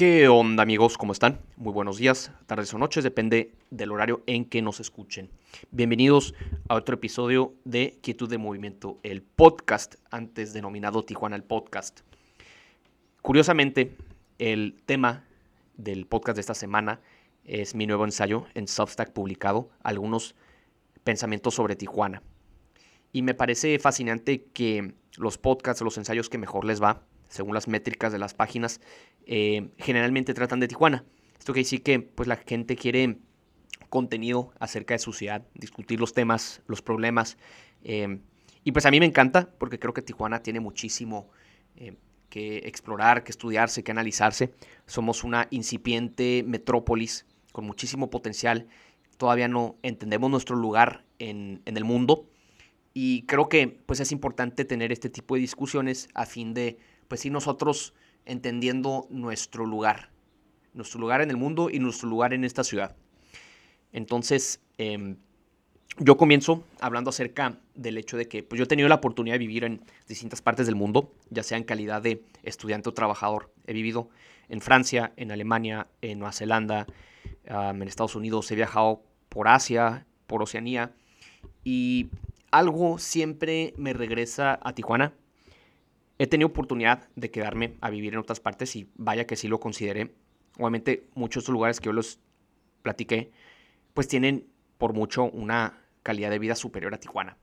¿Qué onda amigos? ¿Cómo están? Muy buenos días, tardes o noches, depende del horario en que nos escuchen. Bienvenidos a otro episodio de Quietud de Movimiento, el podcast, antes denominado Tijuana el Podcast. Curiosamente, el tema del podcast de esta semana es mi nuevo ensayo en Substack publicado, algunos pensamientos sobre Tijuana. Y me parece fascinante que los podcasts, los ensayos que mejor les va, según las métricas de las páginas, eh, generalmente tratan de Tijuana. Esto quiere decir que pues, la gente quiere contenido acerca de su ciudad, discutir los temas, los problemas. Eh, y pues a mí me encanta porque creo que Tijuana tiene muchísimo eh, que explorar, que estudiarse, que analizarse. Somos una incipiente metrópolis con muchísimo potencial. Todavía no entendemos nuestro lugar en, en el mundo. Y creo que pues es importante tener este tipo de discusiones a fin de pues sí nosotros entendiendo nuestro lugar, nuestro lugar en el mundo y nuestro lugar en esta ciudad. Entonces, em, yo comienzo hablando acerca del hecho de que pues, yo he tenido la oportunidad de vivir en distintas partes del mundo, ya sea en calidad de estudiante o trabajador. He vivido en Francia, en Alemania, en Nueva Zelanda, en Estados Unidos, he viajado por Asia, por Oceanía, y algo siempre me regresa a Tijuana, He tenido oportunidad de quedarme a vivir en otras partes y vaya que sí lo consideré. Obviamente muchos lugares que yo los platiqué, pues tienen por mucho una calidad de vida superior a Tijuana.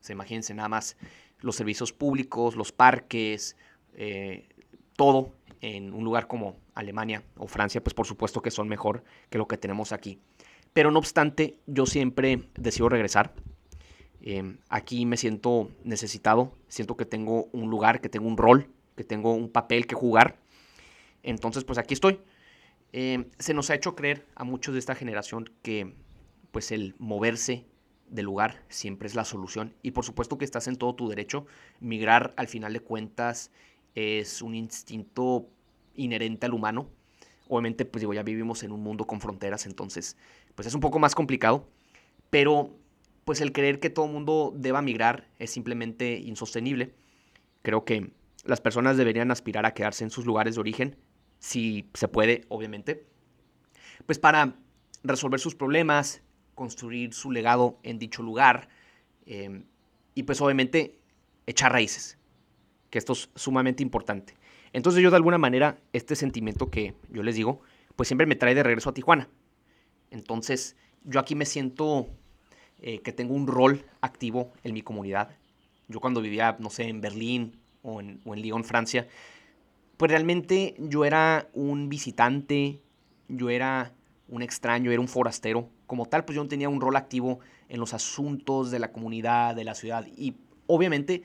Se imagínense nada más los servicios públicos, los parques, eh, todo en un lugar como Alemania o Francia, pues por supuesto que son mejor que lo que tenemos aquí. Pero no obstante, yo siempre decido regresar Em, aquí me siento necesitado, siento que tengo un lugar, que tengo un rol, que tengo un papel que jugar. Entonces, pues aquí estoy. Em, se nos ha hecho creer a muchos de esta generación que pues el moverse de lugar siempre es la solución. Y por supuesto que estás en todo tu derecho. Migrar al final de cuentas es un instinto inherente al humano. Obviamente, pues digo, ya vivimos en un mundo con fronteras, entonces, pues es un poco más complicado. Pero pues el creer que todo el mundo deba migrar es simplemente insostenible. Creo que las personas deberían aspirar a quedarse en sus lugares de origen, si se puede, obviamente, pues para resolver sus problemas, construir su legado en dicho lugar em, y pues obviamente echar raíces, que esto es sumamente importante. Entonces yo de alguna manera este sentimiento que yo les digo, pues siempre me trae de regreso a Tijuana. Entonces yo aquí me siento eh, que tengo un rol activo en mi comunidad. Yo cuando vivía, no sé, en Berlín o en, o en Lyon, Francia, pues realmente yo era un visitante, yo era un extraño, era un forastero. Como tal, pues yo no tenía un rol activo en los asuntos de la comunidad, de la ciudad. Y obviamente,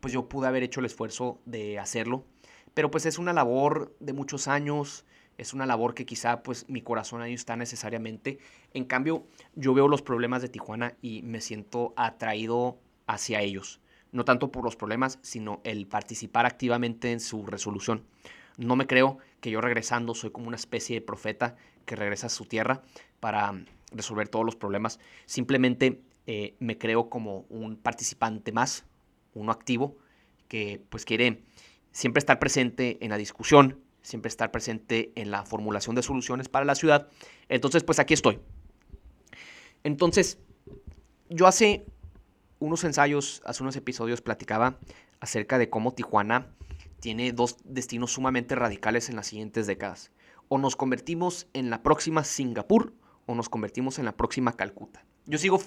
pues yo pude haber hecho el esfuerzo de hacerlo. Pero pues es una labor de muchos años, es una labor que quizá pues mi corazón ahí está necesariamente. En cambio, yo veo los problemas de Tijuana y me siento atraído hacia ellos. No tanto por los problemas, sino el participar activamente en su resolución. No me creo que yo regresando soy como una especie de profeta que regresa a su tierra para resolver todos los problemas. Simplemente eh, me creo como un participante más, uno activo, que pues quiere siempre estar presente en la discusión, siempre estar presente en la formulación de soluciones para la ciudad. Entonces, pues aquí estoy. Entonces, yo hace unos ensayos, hace unos episodios platicaba acerca de cómo Tijuana tiene dos destinos sumamente radicales en las siguientes décadas. O nos convertimos en la próxima Singapur o nos convertimos en la próxima Calcuta. Yo sigo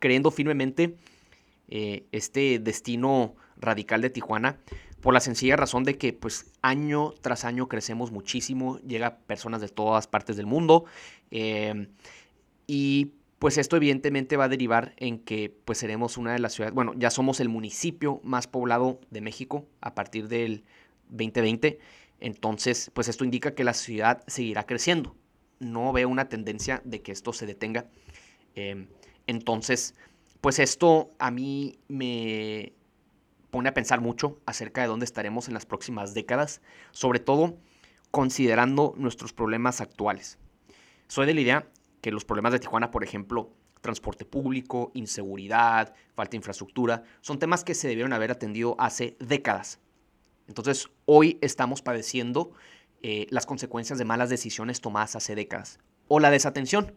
creyendo firmemente eh, este destino radical de Tijuana por la sencilla razón de que pues año tras año crecemos muchísimo, llega personas de todas partes del mundo em, y pues esto evidentemente va a derivar en que pues seremos una de las ciudades, bueno, ya somos el municipio más poblado de México a partir del 2020, entonces pues esto indica que la ciudad seguirá creciendo, no veo una tendencia de que esto se detenga, em, entonces pues esto a mí me, pone a pensar mucho acerca de dónde estaremos en las próximas décadas, sobre todo considerando nuestros problemas actuales. Soy de la idea que los problemas de Tijuana, por ejemplo, transporte público, inseguridad, falta de infraestructura, son temas que se debieron haber atendido hace décadas. Entonces, hoy estamos padeciendo eh, las consecuencias de malas decisiones tomadas hace décadas o la desatención.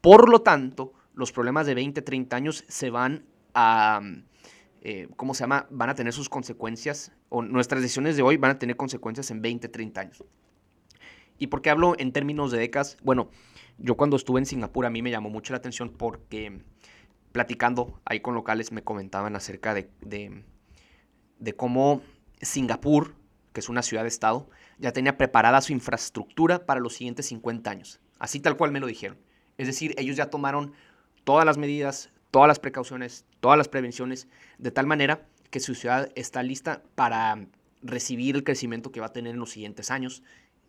Por lo tanto, los problemas de 20, 30 años se van a, eh, ¿cómo se llama? Van a tener sus consecuencias, o nuestras decisiones de hoy van a tener consecuencias en 20, 30 años. ¿Y por qué hablo en términos de décadas? Bueno, yo cuando estuve en Singapur a mí me llamó mucho la atención porque platicando ahí con locales me comentaban acerca de, de, de cómo Singapur, que es una ciudad-estado, ya tenía preparada su infraestructura para los siguientes 50 años. Así tal cual me lo dijeron. Es decir, ellos ya tomaron todas las medidas, todas las precauciones, todas las prevenciones, de tal manera que su ciudad está lista para recibir el crecimiento que va a tener en los siguientes años.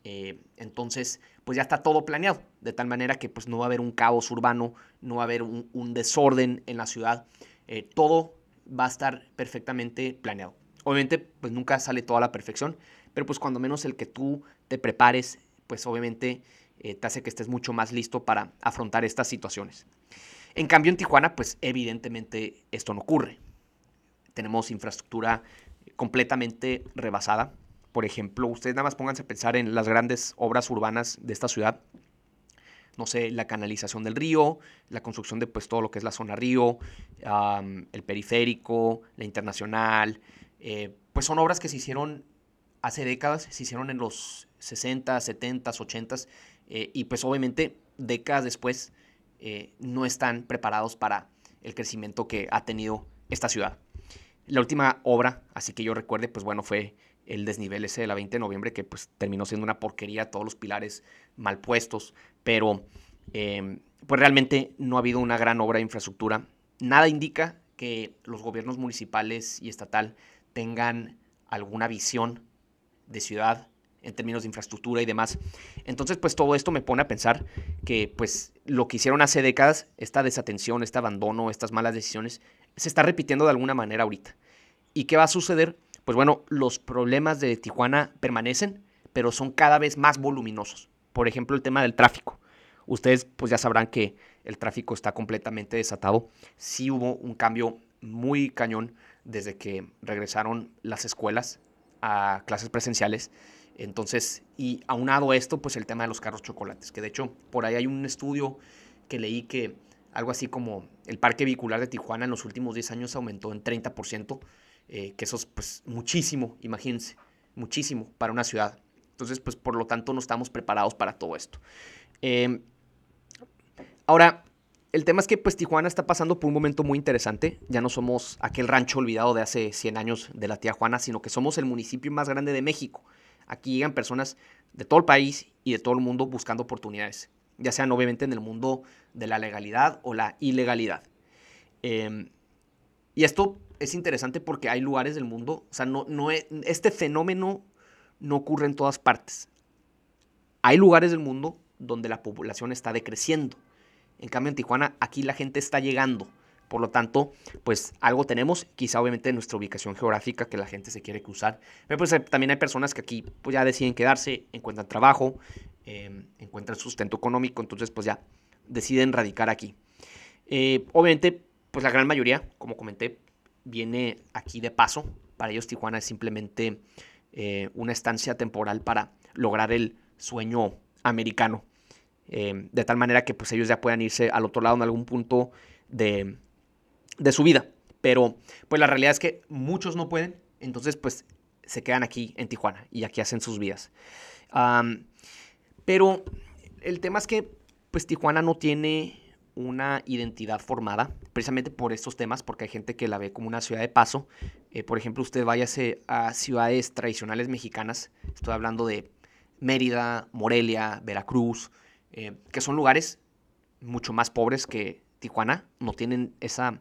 Eh, entonces, pues ya está todo planeado, de tal manera que pues no va a haber un caos urbano, no va a haber un, desorden en la ciudad, eh, todo va a estar perfectamente planeado. Obviamente, pues nunca sale toda la perfección, pero pues cuando menos el que tú te prepares, pues obviamente eh, te hace que estés mucho más listo para afrontar estas situaciones. En cambio, en Tijuana, pues evidentemente esto no ocurre. Tenemos infraestructura completamente rebasada. Por ejemplo, ustedes nada más pónganse a pensar en las grandes obras urbanas de esta ciudad. No sé, la canalización del río, la construcción de pues todo lo que es la zona río, el periférico, la internacional. Eh, pues son obras que se hicieron hace décadas, se hicieron en los 60, 70, 80 y pues obviamente décadas después eh, no están preparados para el crecimiento que ha tenido esta ciudad. La última obra, así que yo recuerde, pues bueno, fue el desnivel ese de la 20 de noviembre, que pues terminó siendo una porquería, todos los pilares mal puestos, pero em, pues realmente no ha habido una gran obra de infraestructura. Nada indica que los gobiernos municipales y estatal tengan alguna visión de ciudad en términos de infraestructura y demás. Entonces, pues todo esto me pone a pensar que pues lo que hicieron hace décadas, esta desatención, este abandono, estas malas decisiones, se está repitiendo de alguna manera ahorita. ¿Y qué va a suceder? Pues bueno, los problemas de Tijuana permanecen, pero son cada vez más voluminosos. Por ejemplo, el tema del tráfico. Ustedes pues ya sabrán que el tráfico está completamente desatado. Sí hubo un cambio muy cañón desde que regresaron las escuelas a clases presenciales. Entonces, y aunado a esto, pues el tema de los carros chocolates, que de hecho por ahí hay un estudio que leí que algo así como el parque vehicular de Tijuana en los últimos 10 años aumentó en 30%, eh, que eso es pues muchísimo, imagínense, muchísimo para una ciudad. Entonces, pues por lo tanto no estamos preparados para todo esto. Em, ahora, el tema es que pues Tijuana está pasando por un momento muy interesante. Ya no somos aquel rancho olvidado de hace 100 años de la tía Juana, sino que somos el municipio más grande de México. Aquí llegan personas de todo el país y de todo el mundo buscando oportunidades, ya sean obviamente en el mundo de la legalidad o la ilegalidad. Em, y esto es interesante porque hay lugares del mundo, o sea, no, no este fenómeno no ocurre en todas partes. Hay lugares del mundo donde la población está decreciendo. En cambio, en Tijuana, aquí la gente está llegando. Por lo tanto, pues algo tenemos, quizá obviamente en nuestra ubicación geográfica que la gente se quiere cruzar. Pero pues también hay personas que aquí pues ya deciden quedarse, encuentran trabajo, em, encuentran sustento económico, entonces pues ya deciden radicar aquí. Eh, obviamente, pues la gran mayoría, como comenté, viene aquí de paso. Para ellos Tijuana es simplemente eh, una estancia temporal para lograr el sueño americano. Em, de tal manera que pues ellos ya puedan irse al otro lado en algún punto de, de su vida. Pero pues la realidad es que muchos no pueden, entonces pues se quedan aquí en Tijuana y aquí hacen sus vidas. pero el tema es que pues Tijuana no tiene una identidad formada, precisamente por estos temas, porque hay gente que la ve como una ciudad de paso. Eh, por ejemplo, usted váyase a ciudades tradicionales mexicanas, estoy hablando de Mérida, Morelia, Veracruz, eh, que son lugares mucho más pobres que Tijuana, no tienen esa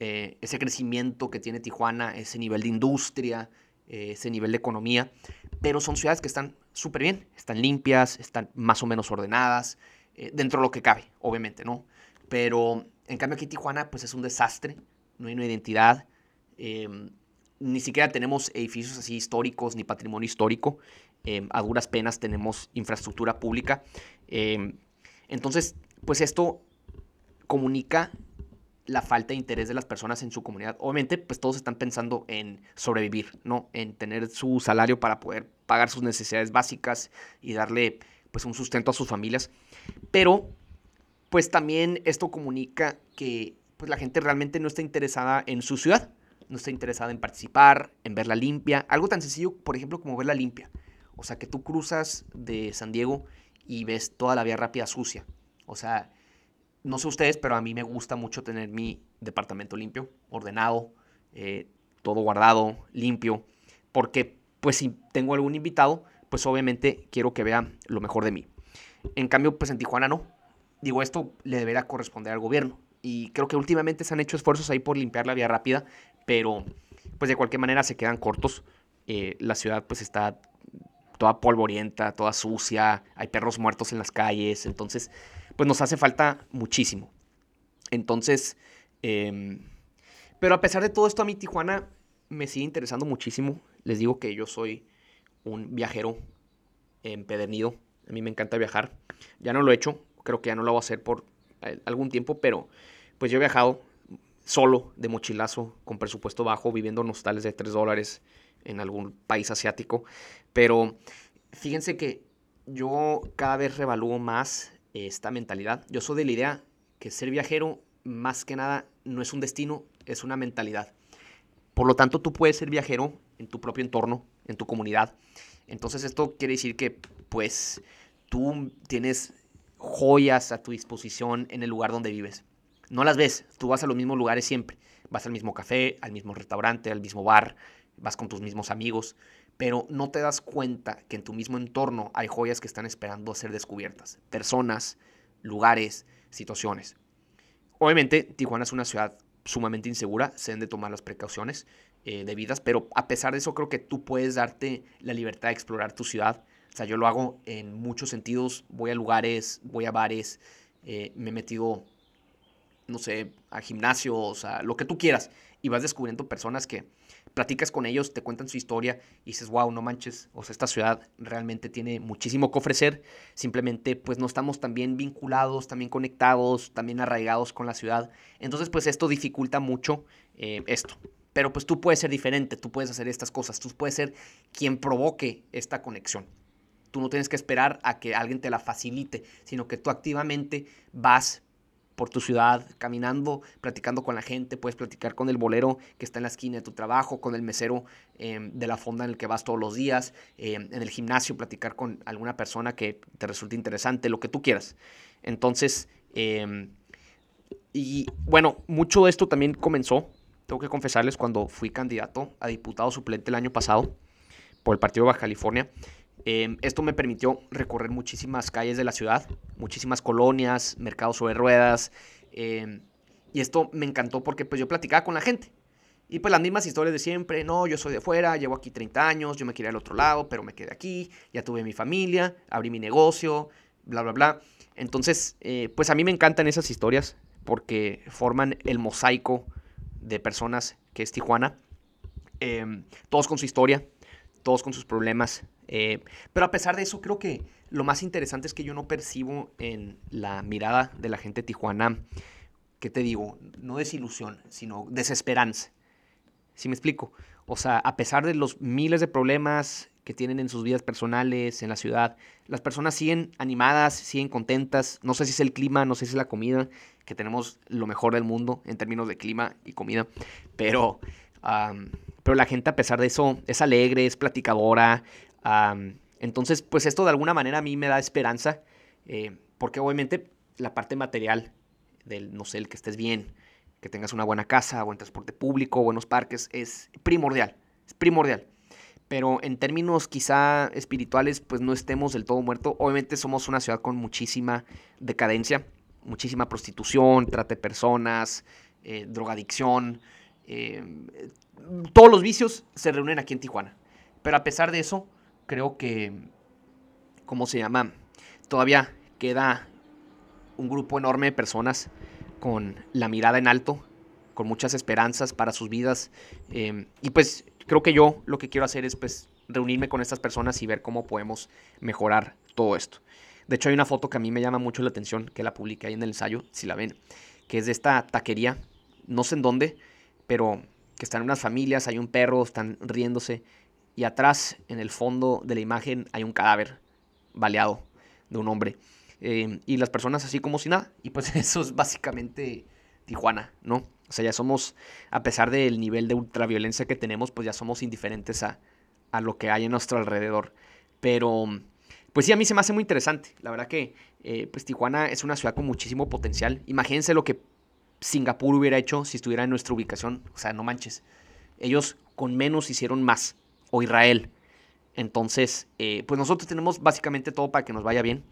eh, ese crecimiento que tiene Tijuana, ese nivel de industria, eh, ese nivel de economía, pero son ciudades que están súper bien, están limpias, están más o menos ordenadas, eh, dentro de lo que cabe, obviamente, ¿no? Pero en cambio aquí Tijuana pues es un desastre, no hay una identidad, em, ni siquiera tenemos edificios así históricos ni patrimonio histórico, em, a duras penas tenemos infraestructura pública. Em, entonces, pues esto comunica la falta de interés de las personas en su comunidad. Obviamente, pues todos están pensando en sobrevivir, ¿no? En tener su salario para poder pagar sus necesidades básicas y darle pues un sustento a sus familias. Pero pues también esto comunica que pues la gente realmente no está interesada en su ciudad, no está interesada en participar, en verla limpia, algo tan sencillo, por ejemplo, como verla limpia. O sea, que tú cruzas de San Diego y ves toda la vía rápida sucia. O sea, no sé ustedes, pero a mí me gusta mucho tener mi departamento limpio, ordenado, eh, todo guardado, limpio, porque pues si tengo algún invitado, pues obviamente quiero que vea lo mejor de mí. En cambio, pues en Tijuana no. Digo, esto le deberá corresponder al gobierno. Y creo que últimamente se han hecho esfuerzos ahí por limpiar la vía rápida, pero pues de cualquier manera se quedan cortos. Eh, la ciudad pues está toda polvorienta, toda sucia, hay perros muertos en las calles, entonces pues nos hace falta muchísimo. Entonces, em, pero a pesar de todo esto, a mí Tijuana me sigue interesando muchísimo. Les digo que yo soy un viajero empedernido. A mí me encanta viajar. Ya no lo he hecho, creo que ya no lo voy a hacer por algún tiempo, pero pues yo he viajado solo, de mochilazo, con presupuesto bajo, viviendo en hostales de 3 dólares en algún país asiático. Pero fíjense que yo cada vez revalúo más esta mentalidad. Yo soy de la idea que ser viajero, más que nada, no es un destino, es una mentalidad. Por lo tanto, tú puedes ser viajero en tu propio entorno, en tu comunidad. Entonces, esto quiere decir que, pues, tú tienes joyas a tu disposición en el lugar donde vives. No las ves, tú vas a los mismos lugares siempre. Vas al mismo café, al mismo restaurante, al mismo bar, vas con tus mismos amigos, pero no te das cuenta que en tu mismo entorno hay joyas que están esperando a ser descubiertas. Personas, lugares, situaciones. Obviamente, Tijuana es una ciudad sumamente insegura, se deben de tomar las precauciones eh, debidas, pero a pesar de eso creo que tú puedes darte la libertad de explorar tu ciudad. O sea, yo lo hago en muchos sentidos, voy a lugares, voy a bares, eh, me he metido, no sé, a gimnasios, a lo que tú quieras, y vas descubriendo personas que, platicas con ellos, te cuentan su historia y dices, wow, no manches, o sea, esta ciudad realmente tiene muchísimo que ofrecer, simplemente pues no estamos tan vinculados, también conectados, también arraigados con la ciudad, entonces pues esto dificulta mucho eh, esto. Pero pues tú puedes ser diferente, tú puedes hacer estas cosas, tú puedes ser quien provoque esta conexión. Tú no tienes que esperar a que alguien te la facilite, sino que tú activamente vas por tu ciudad, caminando, platicando con la gente, puedes platicar con el bolero que está en la esquina de tu trabajo, con el mesero em, de la fonda en el que vas todos los días, em, en el gimnasio, platicar con alguna persona que te resulte interesante, lo que tú quieras. Entonces, em, y bueno, mucho de esto también comenzó, tengo que confesarles, cuando fui candidato a diputado suplente el año pasado por el Partido Baja California. Em, esto me permitió recorrer muchísimas calles de la ciudad, muchísimas colonias, mercados sobre ruedas. Em, y esto me encantó porque pues yo platicaba con la gente. Y pues las mismas historias de siempre, no, yo soy de fuera, llevo aquí 30 años, yo me quería al otro lado, pero me quedé aquí, ya tuve mi familia, abrí mi negocio, bla, bla, bla. Entonces, eh, pues a mí me encantan esas historias porque forman el mosaico de personas que es Tijuana. Em, todos con su historia, todos con sus problemas. Eh, pero a pesar de eso, creo que lo más interesante es que yo no percibo en la mirada de la gente Tijuana, ¿qué te digo? No desilusión, sino desesperanza. ¿Sí me explico? O sea, a pesar de los miles de problemas que tienen en sus vidas personales, en la ciudad, las personas siguen animadas, siguen contentas. No sé si es el clima, no sé si es la comida, que tenemos lo mejor del mundo en términos de clima y comida, pero pero la gente a pesar de eso es alegre, es platicadora. Entonces, pues esto de alguna manera a mí me da esperanza, eh, porque obviamente la parte material del, no sé, el que estés bien, que tengas una buena casa, buen transporte público, buenos parques, es primordial, es primordial. Pero en términos quizá espirituales, pues no estemos del todo muertos. Obviamente somos una ciudad con muchísima decadencia, muchísima prostitución, trata de personas, eh, drogadicción, Em, todos los vicios se reúnen aquí en Tijuana. Pero a pesar de eso, creo que, ¿cómo se llama? Todavía queda un grupo enorme de personas con la mirada en alto, con muchas esperanzas para sus vidas. Em, y pues creo que yo lo que quiero hacer es pues reunirme con estas personas y ver cómo podemos mejorar todo esto. De hecho hay una foto que a mí me llama mucho la atención, que la publiqué ahí en el ensayo, si la ven, que es de esta taquería no sé en dónde, pero que están unas familias, hay un perro, están riéndose, y atrás, en el fondo de la imagen, hay un cadáver baleado de un hombre. Eh, y las personas así como si nada. Y pues eso es básicamente Tijuana, ¿no? O sea, ya somos, a pesar del nivel de ultraviolencia que tenemos, pues ya somos indiferentes a, a lo que hay en nuestro alrededor. Pero, pues sí, a mí se me hace muy interesante. La verdad que, eh, pues Tijuana es una ciudad con muchísimo potencial. Imagínense lo que Singapur hubiera hecho si estuviera en nuestra ubicación. O sea, no manches. Ellos con menos hicieron más. O Israel. Entonces, eh, pues nosotros tenemos básicamente todo para que nos vaya bien.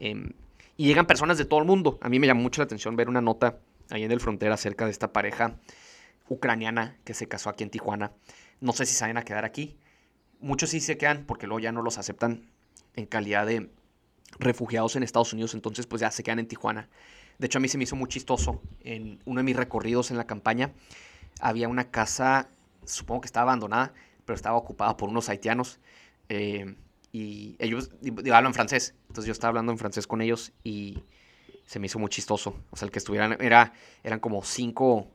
Em, y llegan personas de todo el mundo. A mí me llamó mucho la atención ver una nota ahí en el frontera acerca de esta pareja ucraniana que se casó aquí en Tijuana. No sé si van a quedar aquí. Muchos sí se quedan porque luego ya no los aceptan en calidad de refugiados en Estados Unidos, entonces pues ya se quedan en Tijuana. De hecho a mí se me hizo muy chistoso. En uno de mis recorridos en la campaña había una casa, supongo que estaba abandonada, pero estaba ocupada por unos haitianos. Eh, y ellos hablan francés. Entonces yo estaba hablando en francés con ellos y se me hizo muy chistoso. O sea, el que estuvieran, era, eran como cinco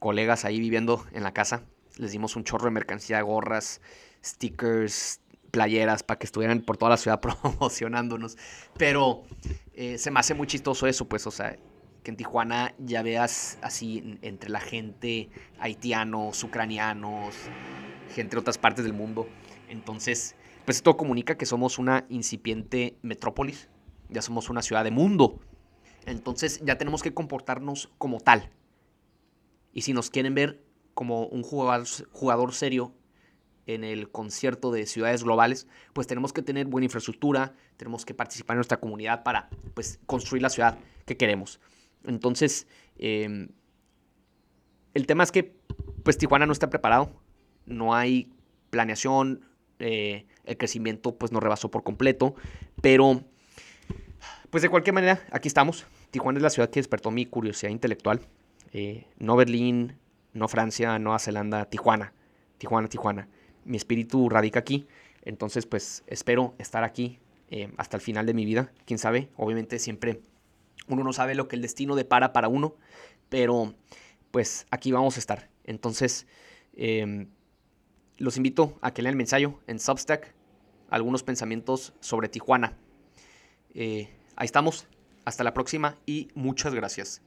colegas ahí viviendo en la casa. Les dimos un chorro de mercancía, gorras, stickers, playeras, para que estuvieran por toda la ciudad promocionándonos. Pero eh, se me hace muy chistoso eso, pues, o sea, que en Tijuana ya veas así entre la gente, haitianos, ucranianos, gente de otras partes del mundo. Entonces, pues esto comunica que somos una incipiente metrópolis, ya somos una ciudad de mundo. Entonces ya tenemos que comportarnos como tal. Y si nos quieren ver como un jugador, jugador serio en el concierto de ciudades globales, pues tenemos que tener buena infraestructura, tenemos que participar en nuestra comunidad para pues, construir la ciudad que queremos. Entonces, em, el tema es que pues Tijuana no está preparado, no hay planeación, eh, el crecimiento pues nos rebasó por completo, pero pues de cualquier manera, aquí estamos. Tijuana es la ciudad que despertó mi curiosidad intelectual. Eh, no Berlín, no Francia, Nueva Zelanda, Tijuana. Tijuana, Tijuana. Mi espíritu radica aquí. Entonces, pues espero estar aquí eh, hasta el final de mi vida. Quién sabe, obviamente siempre uno no sabe lo que el destino depara para uno. Pero, pues aquí vamos a estar. Entonces, em, los invito a que lean el ensayo en Substack. Algunos pensamientos sobre Tijuana. Eh, Ahí estamos. Hasta la próxima y muchas gracias.